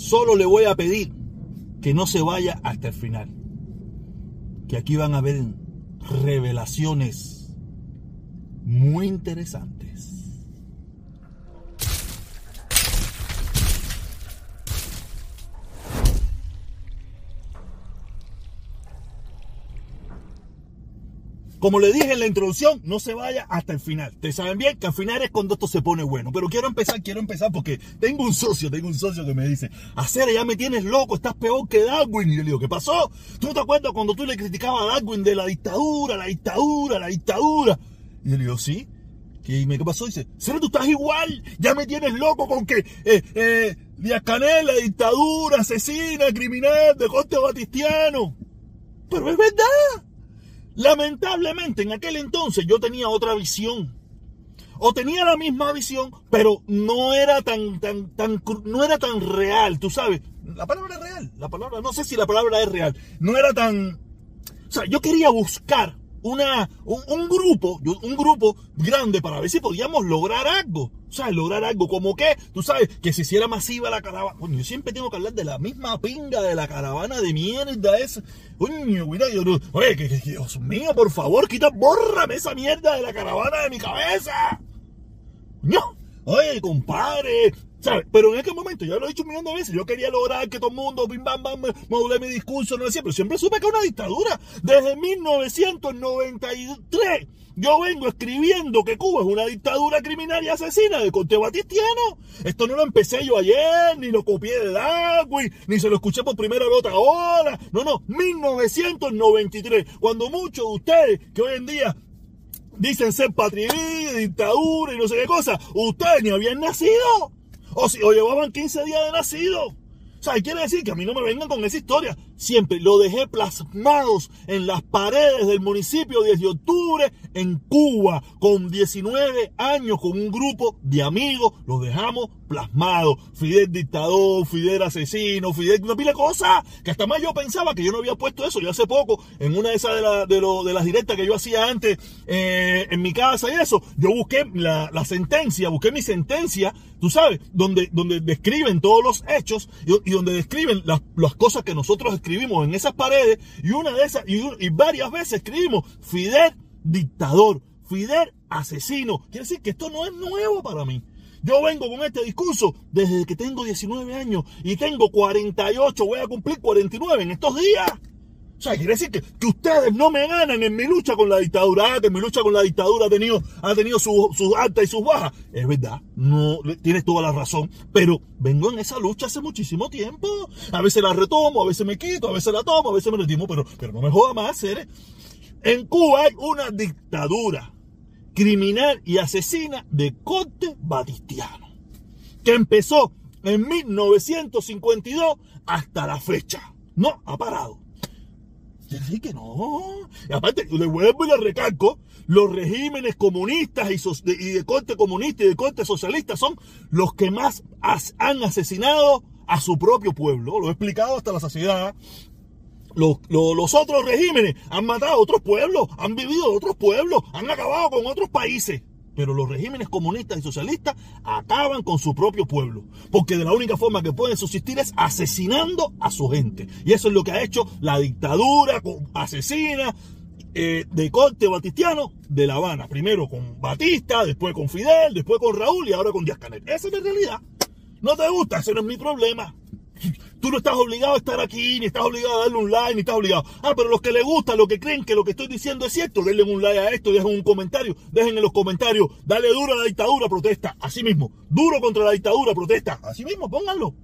Solo le voy a pedir que no se vaya hasta el final. Que aquí van a haber revelaciones muy interesantes. Como le dije en la introducción, no se vaya hasta el final. Ustedes saben bien que al final es cuando esto se pone bueno. Pero quiero empezar, quiero empezar porque tengo un socio, tengo un socio que me dice, hacer ya me tienes loco, estás peor que Darwin. Y yo le digo, ¿qué pasó? ¿Tú te acuerdas cuando tú le criticabas a Darwin de la dictadura, la dictadura, la dictadura? Y yo le digo, sí. ¿Qué, ¿Qué pasó? dice, ¿será tú estás igual? Ya me tienes loco con que eh, eh, Díaz Canel, la dictadura, asesina, criminal, de corte batistiano. Pero es verdad. Lamentablemente en aquel entonces yo tenía otra visión. O tenía la misma visión, pero no era tan, tan, tan, no era tan real, tú sabes. La palabra es real, la palabra, no sé si la palabra es real. No era tan, o sea, yo quería buscar una, un, grupo, un grupo grande para ver si podíamos lograr algo. Sea, lograr algo como que, tú sabes, que se hiciera masiva la caravana. Bueno, yo siempre tengo que hablar de la misma pinga de la caravana de mierda esa. Coño, cuidado, yo oye, que, Dios mío, por favor, quita, bórrame esa mierda de la caravana de mi cabeza. No, oye, compadre, ¿Sabes? Pero en aquel momento, ya lo he dicho un millón de veces, yo quería lograr que todo el mundo, bim, bam, bam, module mi discurso, no decía, pero siempre supe que una dictadura. Desde 1993, yo vengo escribiendo que Cuba es una dictadura criminal y asesina de corte batistiano. Esto no lo empecé yo ayer, ni lo copié de Darwin, ni se lo escuché por primera vez otra hora. No, no, 1993, cuando muchos de ustedes que hoy en día dicen ser patria dictadura y no sé qué cosa, ustedes ni habían nacido. O, si, o llevaban 15 días de nacido. O sea, quiere decir que a mí no me vengan con esa historia. Siempre lo dejé plasmados en las paredes del municipio 10 de octubre en Cuba, con 19 años, con un grupo de amigos, los dejamos plasmados. Fidel dictador, Fidel asesino, Fidel una pila de cosas, que hasta más yo pensaba que yo no había puesto eso. Yo hace poco, en una de esas de, de, las directas que yo hacía antes eh, en mi casa y eso, yo busqué la, sentencia, busqué mi sentencia, tú sabes, donde, donde describen todos los hechos y y donde describen las, las, cosas que nosotros escribimos en esas paredes, y una de esas, y, varias veces escribimos Fidel dictador, Fidel asesino. Quiere decir que esto no es nuevo para mí. Yo vengo con este discurso desde que tengo 19 años y tengo 48, voy a cumplir 49 en estos días. O sea, quiere decir que, que, ustedes no me ganan en mi lucha con la dictadura, ah, que mi lucha con la dictadura ha tenido, ha tenido sus su altas y sus bajas. Es verdad, no tienes toda la razón, pero vengo en esa lucha hace muchísimo tiempo. A veces la retomo, a veces me quito, a veces la tomo, a veces me retimo, pero, pero no me joda más, ¿eh? En Cuba hay una dictadura criminal y asesina de corte batistiano, que empezó en 1952 hasta la fecha. No ha parado. Quiere que no. Y aparte, le vuelvo y le recalco, los regímenes comunistas y, de corte comunista y de corte socialista son los que más han asesinado a su propio pueblo. Lo he explicado hasta la saciedad. Los, los, otros regímenes han matado a otros pueblos, han vivido en otros pueblos, han acabado con otros países. Pero los regímenes comunistas y socialistas acaban con su propio pueblo. Porque de la única forma que pueden subsistir es asesinando a su gente. Y eso es lo que ha hecho la dictadura asesina eh, de corte batistiano de La Habana. Primero con Batista, después con Fidel, después con Raúl y ahora con Díaz Canel. Esa es la realidad. No te gusta, ese no es mi problema. Tú no estás obligado a estar aquí, ni estás obligado a darle un like, ni estás obligado. Ah, pero los que les gusta, los que creen que lo que estoy diciendo es cierto, denle un like a esto, dejen un comentario, dejen en los comentarios, dale duro a la dictadura, protesta, así mismo. Duro contra la dictadura, protesta, así mismo, pónganlo.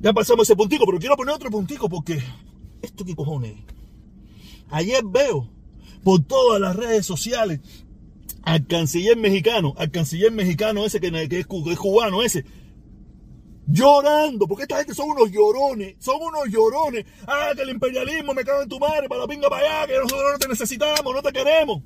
Ya pasamos ese puntico, pero quiero poner otro puntico porque esto qué cojones. Ayer veo por todas las redes sociales al canciller mexicano, al canciller mexicano ese que es cubano ese, llorando, porque esta gente son unos llorones, son unos llorones. Ah, que el imperialismo me cago en tu madre, para la pinga para allá, que nosotros no te necesitamos, no te queremos.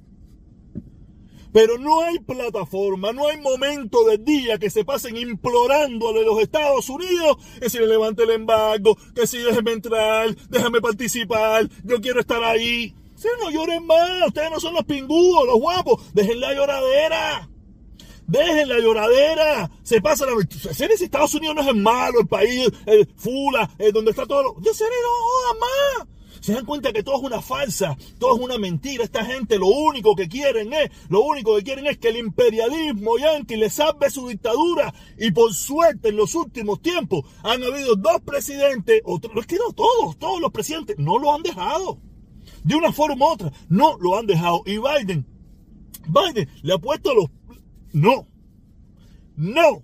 Pero no hay plataforma, no hay momento del día que se pasen implorando a los Estados Unidos que si le levante el embargo, que si déjeme entrar, déjame participar, yo quiero estar ahí. Si no lloren más, ustedes no son los pingúos, los guapos, dejen la lloradera. Dejen la lloradera. Se pasa la. Seres Estados Unidos no es el malo, el país, el fula, el donde está todo. Lo... Yo seres no más. Se dan cuenta que todo es una falsa, todo es una mentira. Esta gente lo único que quieren es, lo único que quieren es que el imperialismo yanqui les salve su dictadura. Y por suerte en los últimos tiempos han habido dos presidentes, otros, es que no todos, todos los presidentes no lo han dejado. De una forma u otra, no lo han dejado. Y Biden, Biden le ha puesto los... No, no.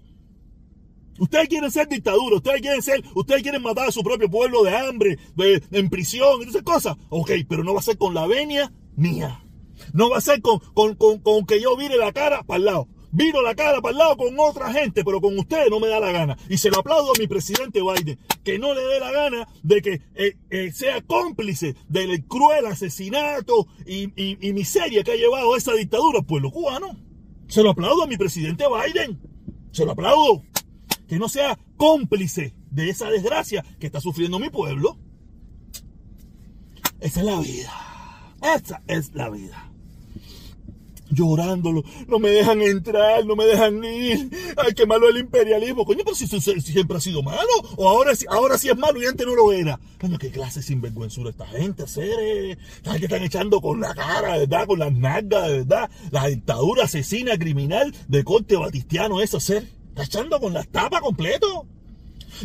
Ustedes quieren ser dictadura, ustedes quieren ser, ustedes quieren matar a su propio pueblo de hambre, de, en prisión, y esas cosas. Ok, pero no va a ser con la venia mía. No va a ser con, con, con, con que yo vire la cara para el lado. Viro la cara para el lado con otra gente, pero con ustedes no me da la gana. Y se lo aplaudo a mi presidente Biden, que no le dé la gana de que eh, eh, sea cómplice del cruel asesinato y, y, y miseria que ha llevado esa dictadura al pueblo cubano. Se lo aplaudo a mi presidente Biden. Se lo aplaudo que no sea cómplice de esa desgracia que está sufriendo mi pueblo. Esa es la vida. Esa es la vida. Llorándolo, no me dejan entrar, no me dejan ir. Ay, qué malo el imperialismo. Coño, pero si, siempre ha sido malo. O ahora, ahora sí es malo y antes no lo era. Coño, qué clase sinvergüenzura esta gente, seres. Esta que están echando con la cara, ¿verdad? Con las nalgas, ¿verdad? La dictadura asesina criminal de corte batistiano, eso, ser. Está echando con la tapa completo.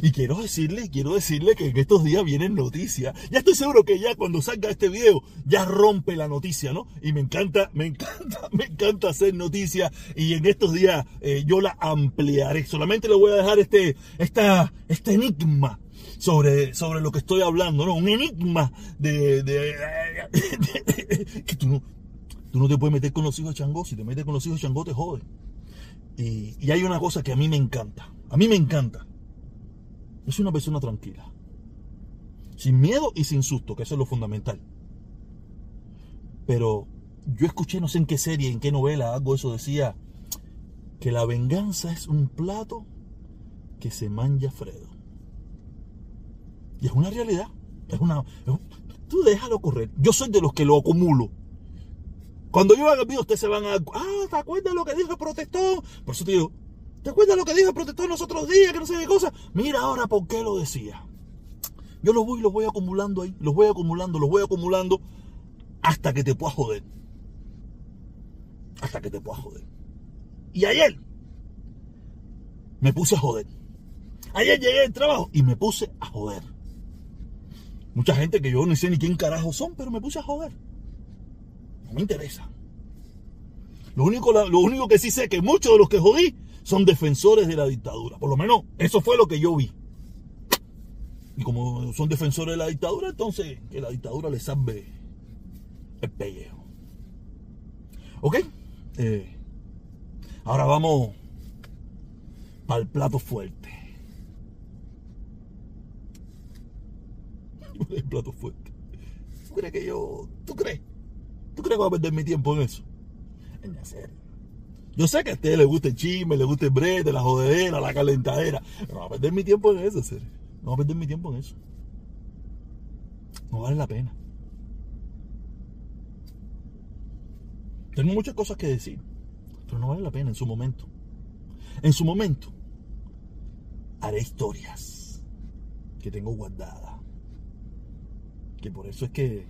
Y quiero decirle, quiero decirle que en estos días vienen noticias. Ya estoy seguro que ya cuando salga este video ya rompe la noticia, ¿no? Y me encanta, me encanta, me encanta hacer noticias. Y en estos días eh, yo la ampliaré. Solamente le voy a dejar este, esta, este enigma sobre, sobre lo que estoy hablando, ¿no? Un enigma de, que tú no, tú no te puedes meter con los hijos de Changó. Si te metes con los hijos de Changó te jode. Y, hay una cosa que a mí me encanta. A mí me encanta. Es una persona tranquila. Sin miedo y sin susto, que eso es lo fundamental. Pero yo escuché, no sé en qué serie, en qué novela, algo eso decía, que la venganza es un plato que se manja Fredo. Y es una realidad. Es una. tú déjalo correr. Yo soy de los que lo acumulo. Cuando yo haga el video, ustedes se van a. Ah, ¿te acuerdas lo que dijo el protestón? Por eso te digo, ¿te acuerdas lo que dijo el protestón los otros días? Que no sé qué cosa. Mira ahora por qué lo decía. Yo los voy, los voy acumulando ahí, los voy acumulando, los voy acumulando hasta que te puedas joder. Hasta que te puedas joder. Y ayer me puse a joder. Ayer llegué al trabajo y me puse a joder. Mucha gente que yo no sé ni quién carajo son, pero me puse a joder. No me interesa. Lo único, lo único que sí sé es que muchos de los que jodí son defensores de la dictadura. Por lo menos eso fue lo que yo vi. Y como son defensores de la dictadura, entonces que la dictadura les salve el pellejo. ¿Ok? Eh, ahora vamos para el plato fuerte. el plato fuerte. ¿Tú crees que yo... ¿Tú crees? ¿Tú crees que voy a perder mi tiempo en eso? En serio. Yo sé que a ustedes les gusta el chisme, les gusta el brete, la jodedera, la calentadera. No voy a perder mi tiempo en eso, serio. No voy a perder mi tiempo en eso. No vale la pena. Tengo muchas cosas que decir, pero no vale la pena en su momento. En su momento haré historias que tengo guardadas. Que por eso es que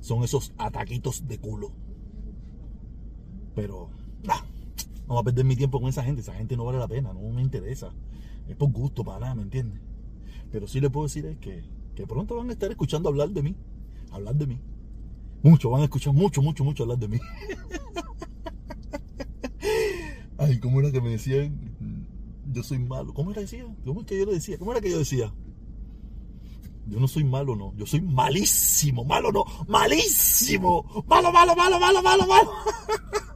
son esos ataquitos de culo. Pero, no voy a perder mi tiempo con esa gente. Esa gente no vale la pena, no me interesa. Es por gusto, para nada, ¿me entiendes? Pero sí le puedo decir es que, que pronto van a estar escuchando hablar de mí. Hablar de mí. Mucho, van a escuchar mucho, mucho, mucho hablar de mí. Ay, ¿cómo era que me decían? Yo soy malo. ¿Cómo era que decía? ¿Cómo es que yo le decía? ¿Cómo era que yo decía? Yo no soy malo, no. Yo soy malísimo. Malo, no. Malísimo. Malo, malo, malo, malo, malo, malo.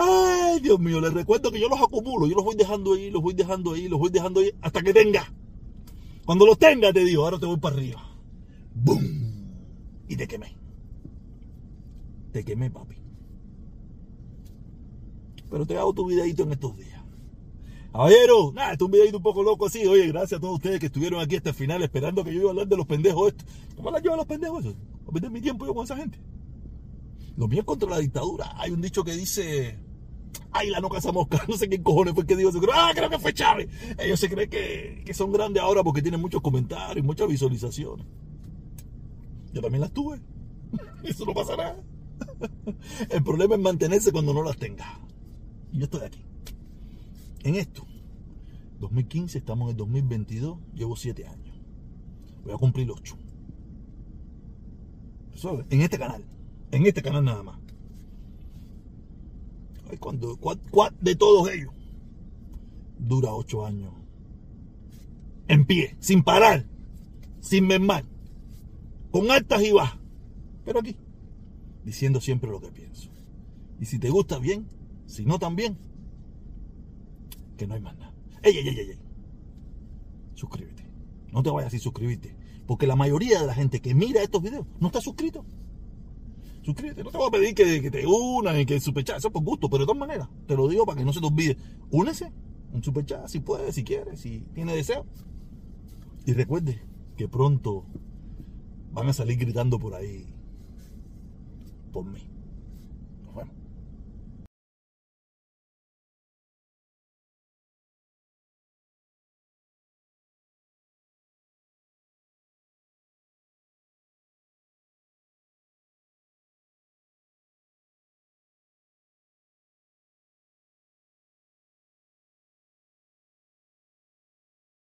Ay, Dios mío, les recuerdo que yo los acumulo. Yo los voy dejando ahí, los voy dejando ahí, los voy dejando ahí hasta que tenga. Cuando los tenga, te digo, ahora te voy para arriba. ¡Bum! Y te quemé. Te quemé, papi. Pero te hago tu videito en estos días. Caballero, nada, esto es un videito un poco loco así. Oye, gracias a todos ustedes que estuvieron aquí hasta el final esperando que yo iba a hablar de los pendejos estos. ¿Cómo la llevo a los pendejos esos? ¿A perder mi tiempo yo con esa gente? Lo mío es contra la dictadura. Hay un dicho que dice, ay, la no mosca. No sé qué cojones fue que dijo. Ah, creo que fue Chávez. Ellos se creen que, que son grandes ahora porque tienen muchos comentarios, muchas visualizaciones. Yo también las tuve. Eso no pasa nada. El problema es mantenerse cuando no las tenga. Y yo estoy aquí. En esto. 2015, estamos en el 2022, llevo 7 años. Voy a cumplir 8. Eso en este canal. En este canal nada más. Cuando, cuál, cuál de todos ellos dura 8 años. En pie, sin parar, sin mermar, con altas y bajas. Pero aquí, diciendo siempre lo que pienso. Y si te gusta bien, si no también, que no hay más nada. Ey, ey, ey, ey. Suscríbete. No te vayas sin suscribirte. Porque la mayoría de la gente que mira estos videos no está suscrito. Suscríbete. No te voy a pedir que, te unas y que superchat. Eso es por gusto. Pero de todas maneras, te lo digo para que no se te olvide. Únese. Un superchat si puede, si quiere, si tiene deseo. Y recuerde que pronto van a salir gritando por ahí por mí.